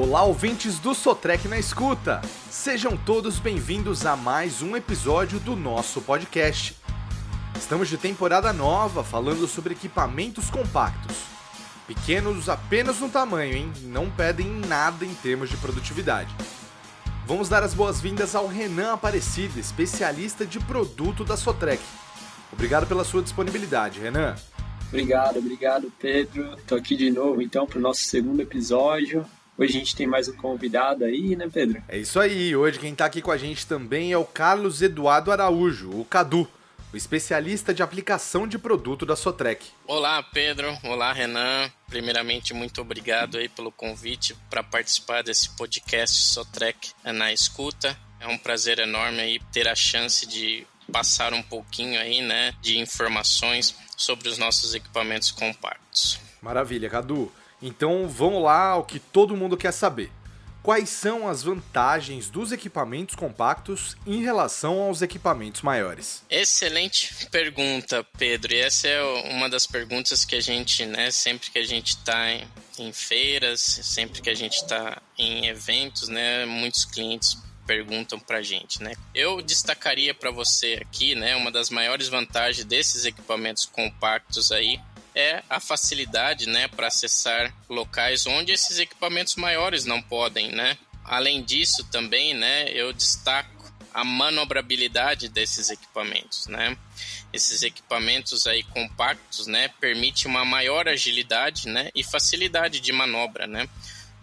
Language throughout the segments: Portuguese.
Olá, ouvintes do Sotrec na escuta! Sejam todos bem-vindos a mais um episódio do nosso podcast. Estamos de temporada nova falando sobre equipamentos compactos. Pequenos apenas no tamanho, hein? Não pedem nada em termos de produtividade. Vamos dar as boas-vindas ao Renan Aparecida, especialista de produto da Sotrec. Obrigado pela sua disponibilidade, Renan. Obrigado, obrigado, Pedro. Tô aqui de novo então para o nosso segundo episódio. Hoje a gente tem mais um convidado aí, né, Pedro? É isso aí. Hoje quem tá aqui com a gente também é o Carlos Eduardo Araújo, o Cadu, o especialista de aplicação de produto da Sotrec. Olá, Pedro. Olá, Renan. Primeiramente, muito obrigado aí pelo convite para participar desse podcast Sotrec na escuta. É um prazer enorme aí ter a chance de passar um pouquinho aí, né, de informações sobre os nossos equipamentos compactos. Maravilha, Cadu. Então vamos lá ao que todo mundo quer saber. Quais são as vantagens dos equipamentos compactos em relação aos equipamentos maiores? Excelente pergunta, Pedro. E essa é uma das perguntas que a gente, né, sempre que a gente está em, em feiras, sempre que a gente está em eventos, né, muitos clientes perguntam para a gente, né? Eu destacaria para você aqui, né, uma das maiores vantagens desses equipamentos compactos aí é a facilidade, né, para acessar locais onde esses equipamentos maiores não podem, né? Além disso, também, né, eu destaco a manobrabilidade desses equipamentos, né? Esses equipamentos aí compactos, né, permite uma maior agilidade, né, e facilidade de manobra, né?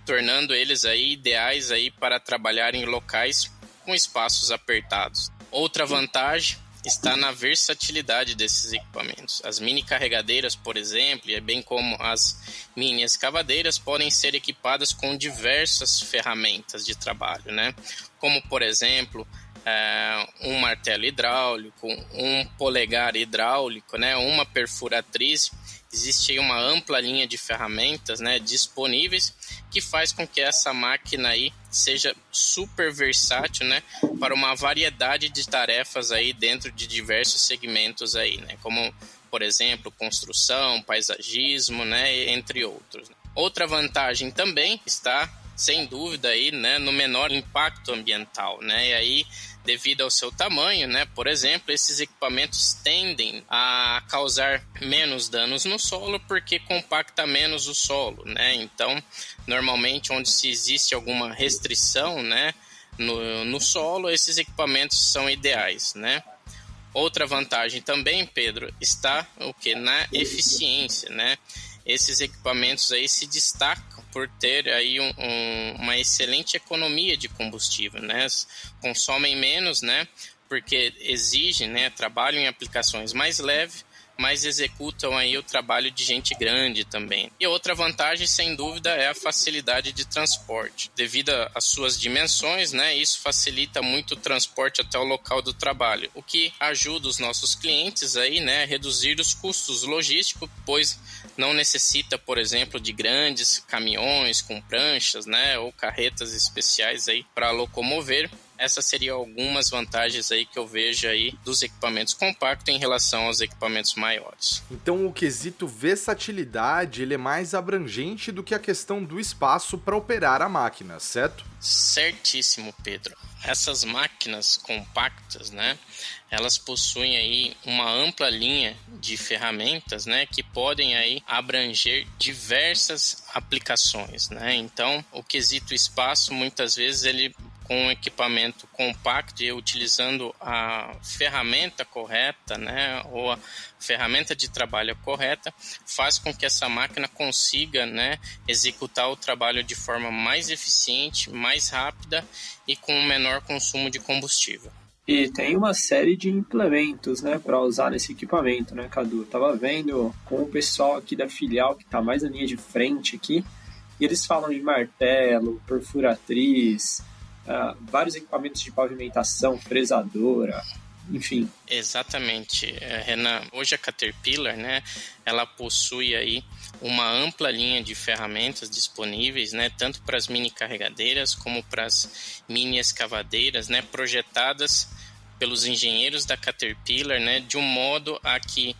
Tornando eles aí ideais aí para trabalhar em locais com espaços apertados. Outra vantagem está na versatilidade desses equipamentos. As mini carregadeiras, por exemplo, e bem como as mini escavadeiras, podem ser equipadas com diversas ferramentas de trabalho, né? Como, por exemplo, é, um martelo hidráulico, um polegar hidráulico, né? uma perfuratriz existe uma ampla linha de ferramentas né, disponíveis que faz com que essa máquina aí seja super versátil né, para uma variedade de tarefas aí dentro de diversos segmentos aí, né, como por exemplo construção, paisagismo, né, entre outros. Outra vantagem também está sem dúvida aí, né, no menor impacto ambiental, né? E aí devido ao seu tamanho, né? Por exemplo, esses equipamentos tendem a causar menos danos no solo porque compacta menos o solo, né? Então, normalmente onde se existe alguma restrição, né, no, no solo, esses equipamentos são ideais, né? Outra vantagem também, Pedro, está o que na eficiência, né? Esses equipamentos aí se destacam por ter aí um, um, uma excelente economia de combustível, né? Consomem menos, né? Porque exigem, né? Trabalham em aplicações mais leves, mas executam aí o trabalho de gente grande também. E outra vantagem, sem dúvida, é a facilidade de transporte. Devido às suas dimensões, né, isso facilita muito o transporte até o local do trabalho, o que ajuda os nossos clientes aí, né, a reduzir os custos logísticos, pois não necessita, por exemplo, de grandes caminhões com pranchas, né, ou carretas especiais aí para locomover. Essas seriam algumas vantagens aí que eu vejo aí dos equipamentos compactos em relação aos equipamentos maiores. Então o quesito versatilidade ele é mais abrangente do que a questão do espaço para operar a máquina, certo? Certíssimo, Pedro. Essas máquinas compactas, né, elas possuem aí uma ampla linha de ferramentas, né, que podem aí abranger diversas aplicações, né? Então, o quesito espaço muitas vezes ele com um equipamento compacto e utilizando a ferramenta correta, né, ou a ferramenta de trabalho correta, faz com que essa máquina consiga, né, executar o trabalho de forma mais eficiente, mais rápida e com menor consumo de combustível. E tem uma série de implementos, né, para usar nesse equipamento, né, Cadu? Eu tava vendo com o pessoal aqui da filial que está mais na linha de frente aqui, e eles falam de martelo, perfuratriz, uh, vários equipamentos de pavimentação, fresadora, enfim. Exatamente, é, Renan. Hoje a Caterpillar, né, ela possui aí uma ampla linha de ferramentas disponíveis, né, tanto para as mini carregadeiras como para as mini escavadeiras, né, projetadas pelos engenheiros da Caterpillar, né, de um modo a que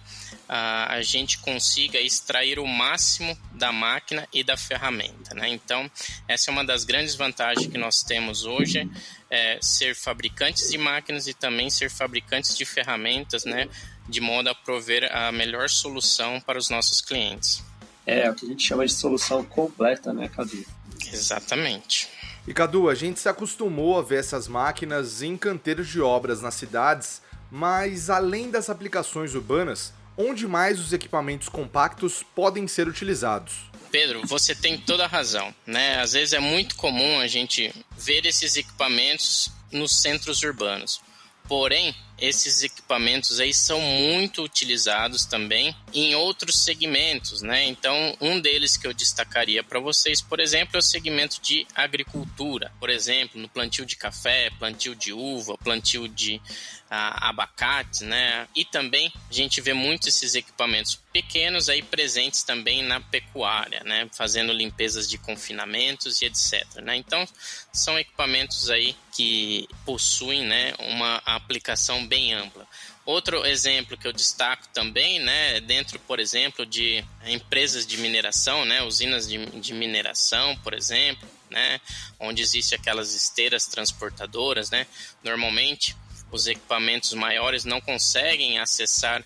a, a gente consiga extrair o máximo da máquina e da ferramenta. Né? Então, essa é uma das grandes vantagens que nós temos hoje, é ser fabricantes de máquinas e também ser fabricantes de ferramentas, né? de modo a prover a melhor solução para os nossos clientes. É, o que a gente chama de solução completa, né, Cadu? Exatamente. E Cadu, a gente se acostumou a ver essas máquinas em canteiros de obras nas cidades, mas além das aplicações urbanas, onde mais os equipamentos compactos podem ser utilizados? Pedro, você tem toda a razão, né? Às vezes é muito comum a gente ver esses equipamentos nos centros urbanos. Porém, esses equipamentos aí são muito utilizados também em outros segmentos, né? Então, um deles que eu destacaria para vocês, por exemplo, é o segmento de agricultura. Por exemplo, no plantio de café, plantio de uva, plantio de ah, abacate, né? E também a gente vê muito esses equipamentos pequenos aí presentes também na pecuária, né? Fazendo limpezas de confinamentos e etc. Né? Então, são equipamentos aí que possuem, né, uma aplicação bem ampla. Outro exemplo que eu destaco também, né, dentro, por exemplo, de empresas de mineração, né, usinas de, de mineração, por exemplo, né, onde existem aquelas esteiras transportadoras, né, normalmente os equipamentos maiores não conseguem acessar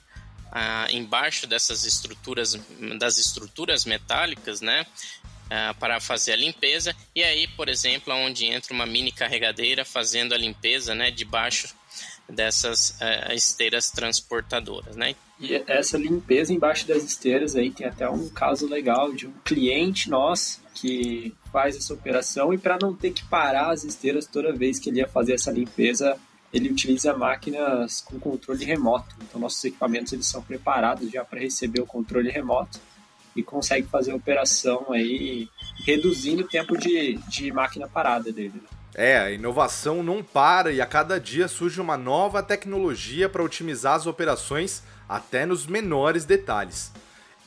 ah, embaixo dessas estruturas, das estruturas metálicas, né, ah, para fazer a limpeza. E aí, por exemplo, onde entra uma mini carregadeira fazendo a limpeza, né, debaixo dessas uh, esteiras transportadoras, né? E essa limpeza embaixo das esteiras aí tem até um caso legal de um cliente nosso que faz essa operação e para não ter que parar as esteiras toda vez que ele ia fazer essa limpeza, ele utiliza máquinas com controle remoto. Então nossos equipamentos eles são preparados já para receber o controle remoto e consegue fazer a operação aí reduzindo o tempo de, de máquina parada dele. Né? É, a inovação não para e a cada dia surge uma nova tecnologia para otimizar as operações até nos menores detalhes.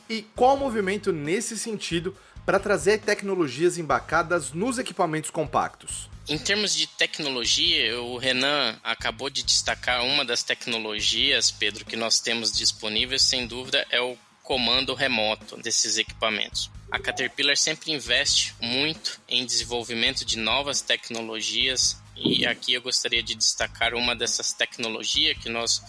E qual o movimento nesse sentido para trazer tecnologias embarcadas nos equipamentos compactos? Em termos de tecnologia, o Renan acabou de destacar uma das tecnologias, Pedro, que nós temos disponíveis, sem dúvida, é o comando remoto desses equipamentos. A Caterpillar sempre investe muito em desenvolvimento de novas tecnologias e aqui eu gostaria de destacar uma dessas tecnologias que nós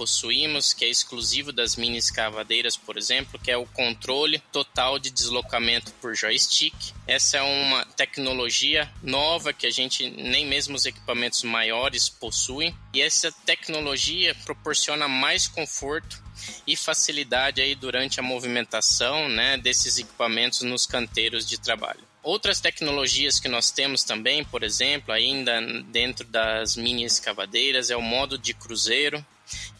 possuímos, que é exclusivo das mini escavadeiras, por exemplo, que é o controle total de deslocamento por joystick. Essa é uma tecnologia nova que a gente nem mesmo os equipamentos maiores possuem, e essa tecnologia proporciona mais conforto e facilidade aí durante a movimentação né, desses equipamentos nos canteiros de trabalho. Outras tecnologias que nós temos também, por exemplo, ainda dentro das mini escavadeiras, é o modo de cruzeiro,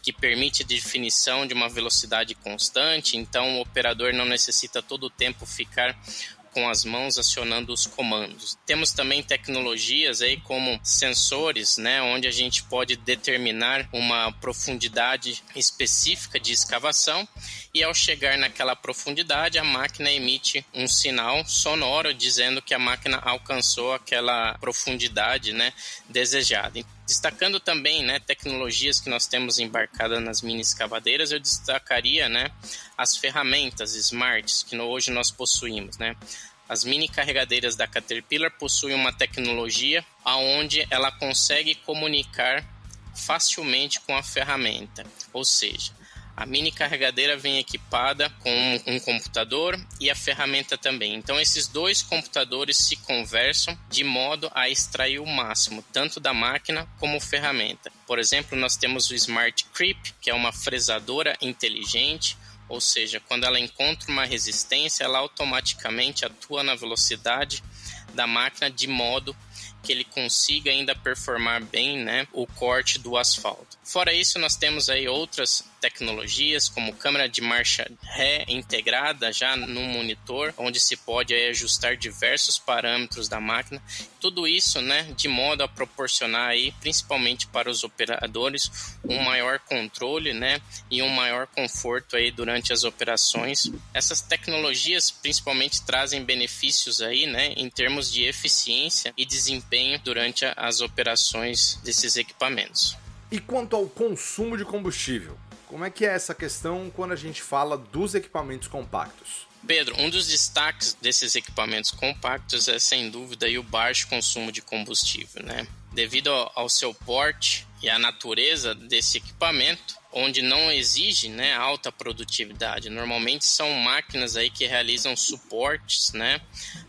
que permite definição de uma velocidade constante, então o operador não necessita todo o tempo ficar com as mãos acionando os comandos. Temos também tecnologias aí como sensores, né, onde a gente pode determinar uma profundidade específica de escavação e ao chegar naquela profundidade a máquina emite um sinal sonoro dizendo que a máquina alcançou aquela profundidade, né, desejada. Destacando também, né, tecnologias que nós temos embarcadas nas mini escavadeiras, eu destacaria, né, as ferramentas smarts que hoje nós possuímos, né. As mini carregadeiras da Caterpillar possuem uma tecnologia aonde ela consegue comunicar facilmente com a ferramenta, ou seja, a mini carregadeira vem equipada com um computador e a ferramenta também. Então esses dois computadores se conversam de modo a extrair o máximo tanto da máquina como ferramenta. Por exemplo, nós temos o Smart Creep, que é uma fresadora inteligente, ou seja, quando ela encontra uma resistência, ela automaticamente atua na velocidade da máquina de modo que ele consiga ainda performar bem né, o corte do asfalto. Fora isso, nós temos aí outras tecnologias como câmera de marcha ré integrada já no monitor, onde se pode aí, ajustar diversos parâmetros da máquina. Tudo isso, né, de modo a proporcionar aí, principalmente para os operadores, um maior controle, né, e um maior conforto aí durante as operações. Essas tecnologias principalmente trazem benefícios aí, né, em termos de eficiência e desempenho durante as operações desses equipamentos. E quanto ao consumo de combustível? Como é que é essa questão quando a gente fala dos equipamentos compactos? Pedro, um dos destaques desses equipamentos compactos é sem dúvida o baixo consumo de combustível, né? Devido ao seu porte e à natureza desse equipamento, onde não exige né, alta produtividade. Normalmente são máquinas aí que realizam suportes né,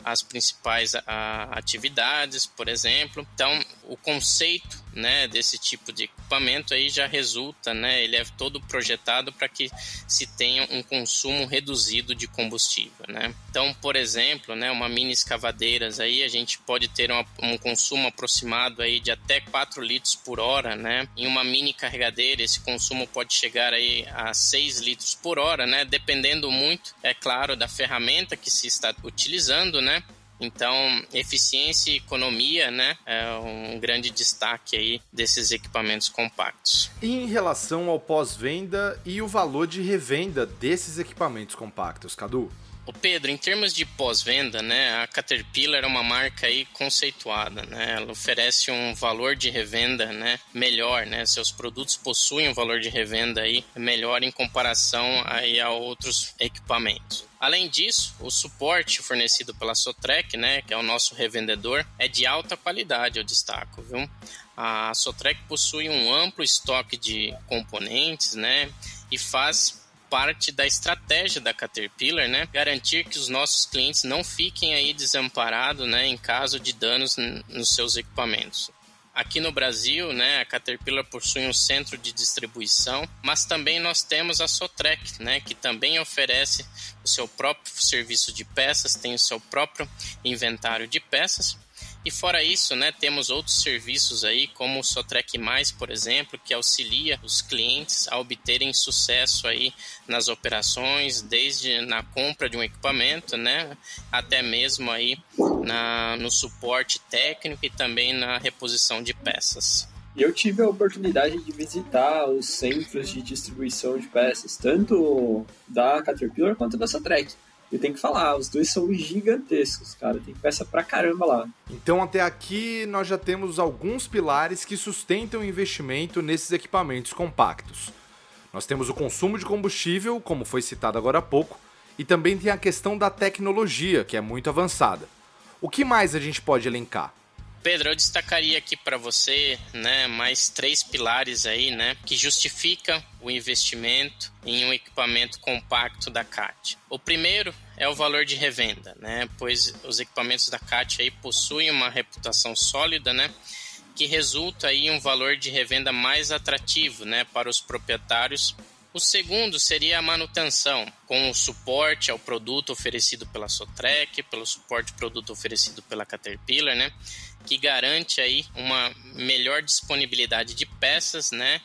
às principais a, atividades, por exemplo. Então, o conceito né, desse tipo de equipamento aí já resulta, né, ele é todo projetado para que se tenha um consumo reduzido de combustível. Né? Então, por exemplo, né, uma mini escavadeiras aí a gente pode ter uma, um consumo aproximado aí de até 4 litros por hora. Né? Em uma mini carregadeira, esse consumo pode chegar aí a 6 litros por hora, né? Dependendo muito, é claro, da ferramenta que se está utilizando, né? Então, eficiência e economia, né, é um grande destaque aí desses equipamentos compactos. Em relação ao pós-venda e o valor de revenda desses equipamentos compactos, Cadu? O Pedro, em termos de pós-venda, né, a Caterpillar é uma marca aí conceituada, né? Ela oferece um valor de revenda, né, melhor, né? Seus produtos possuem um valor de revenda aí melhor em comparação aí a outros equipamentos. Além disso, o suporte fornecido pela Sotrec, né, que é o nosso revendedor, é de alta qualidade, eu destaco, viu? A Sotrec possui um amplo estoque de componentes, né, e faz parte da estratégia da Caterpillar, né? Garantir que os nossos clientes não fiquem aí desamparados, né, em caso de danos nos seus equipamentos. Aqui no Brasil, né, a Caterpillar possui um centro de distribuição, mas também nós temos a Sotrec, né, que também oferece o seu próprio serviço de peças, tem o seu próprio inventário de peças e fora isso, né, temos outros serviços aí, como o Sotrec Mais, por exemplo, que auxilia os clientes a obterem sucesso aí nas operações, desde na compra de um equipamento, né, até mesmo aí na, no suporte técnico e também na reposição de peças. Eu tive a oportunidade de visitar os centros de distribuição de peças, tanto da Caterpillar quanto da Sotrec. E tem que falar, os dois são gigantescos, cara. Tem peça pra caramba lá. Então, até aqui, nós já temos alguns pilares que sustentam o investimento nesses equipamentos compactos. Nós temos o consumo de combustível, como foi citado agora há pouco, e também tem a questão da tecnologia, que é muito avançada. O que mais a gente pode elencar? Pedro, eu destacaria aqui para você, né, mais três pilares aí, né, que justificam o investimento em um equipamento compacto da CAT. O primeiro é o valor de revenda, né, pois os equipamentos da CAT aí possuem uma reputação sólida, né, que resulta em um valor de revenda mais atrativo, né, para os proprietários o segundo seria a manutenção, com o suporte ao produto oferecido pela Sotrec, pelo suporte ao produto oferecido pela Caterpillar, né? Que garante aí uma melhor disponibilidade de peças, né?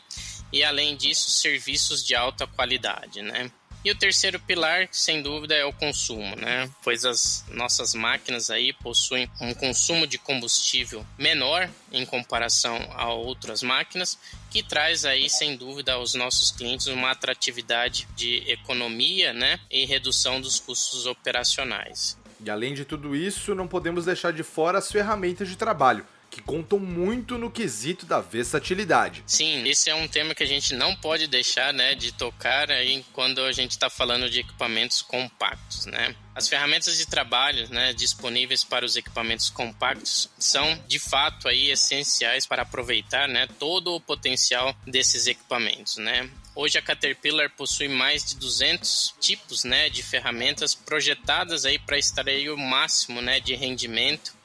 E além disso, serviços de alta qualidade, né? E o terceiro pilar, sem dúvida, é o consumo, né? Pois as nossas máquinas aí possuem um consumo de combustível menor em comparação a outras máquinas, que traz aí, sem dúvida, aos nossos clientes uma atratividade de economia, né? E redução dos custos operacionais. E além de tudo isso, não podemos deixar de fora as ferramentas de trabalho que contam muito no quesito da versatilidade. Sim, esse é um tema que a gente não pode deixar né, de tocar aí quando a gente está falando de equipamentos compactos. Né? As ferramentas de trabalho né, disponíveis para os equipamentos compactos são de fato aí essenciais para aproveitar né, todo o potencial desses equipamentos. Né? Hoje a Caterpillar possui mais de 200 tipos né, de ferramentas projetadas aí para extrair o máximo né, de rendimento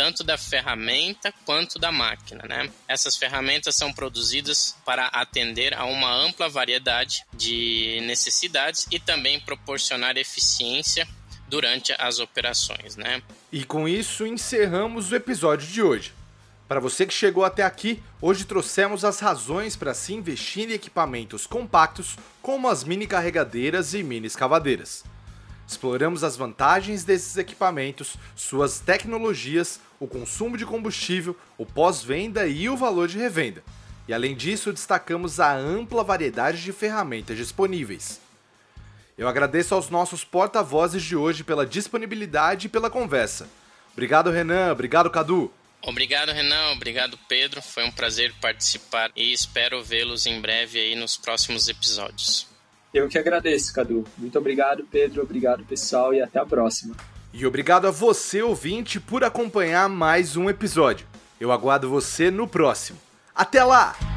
tanto da ferramenta quanto da máquina. Né? Essas ferramentas são produzidas para atender a uma ampla variedade de necessidades e também proporcionar eficiência durante as operações. Né? E com isso encerramos o episódio de hoje. Para você que chegou até aqui, hoje trouxemos as razões para se investir em equipamentos compactos como as mini carregadeiras e mini escavadeiras. Exploramos as vantagens desses equipamentos, suas tecnologias, o consumo de combustível, o pós-venda e o valor de revenda. E além disso, destacamos a ampla variedade de ferramentas disponíveis. Eu agradeço aos nossos porta-vozes de hoje pela disponibilidade e pela conversa. Obrigado, Renan. Obrigado, Cadu. Obrigado, Renan. Obrigado, Pedro. Foi um prazer participar e espero vê-los em breve aí nos próximos episódios. Eu que agradeço, Cadu. Muito obrigado, Pedro. Obrigado, pessoal, e até a próxima. E obrigado a você, ouvinte, por acompanhar mais um episódio. Eu aguardo você no próximo. Até lá!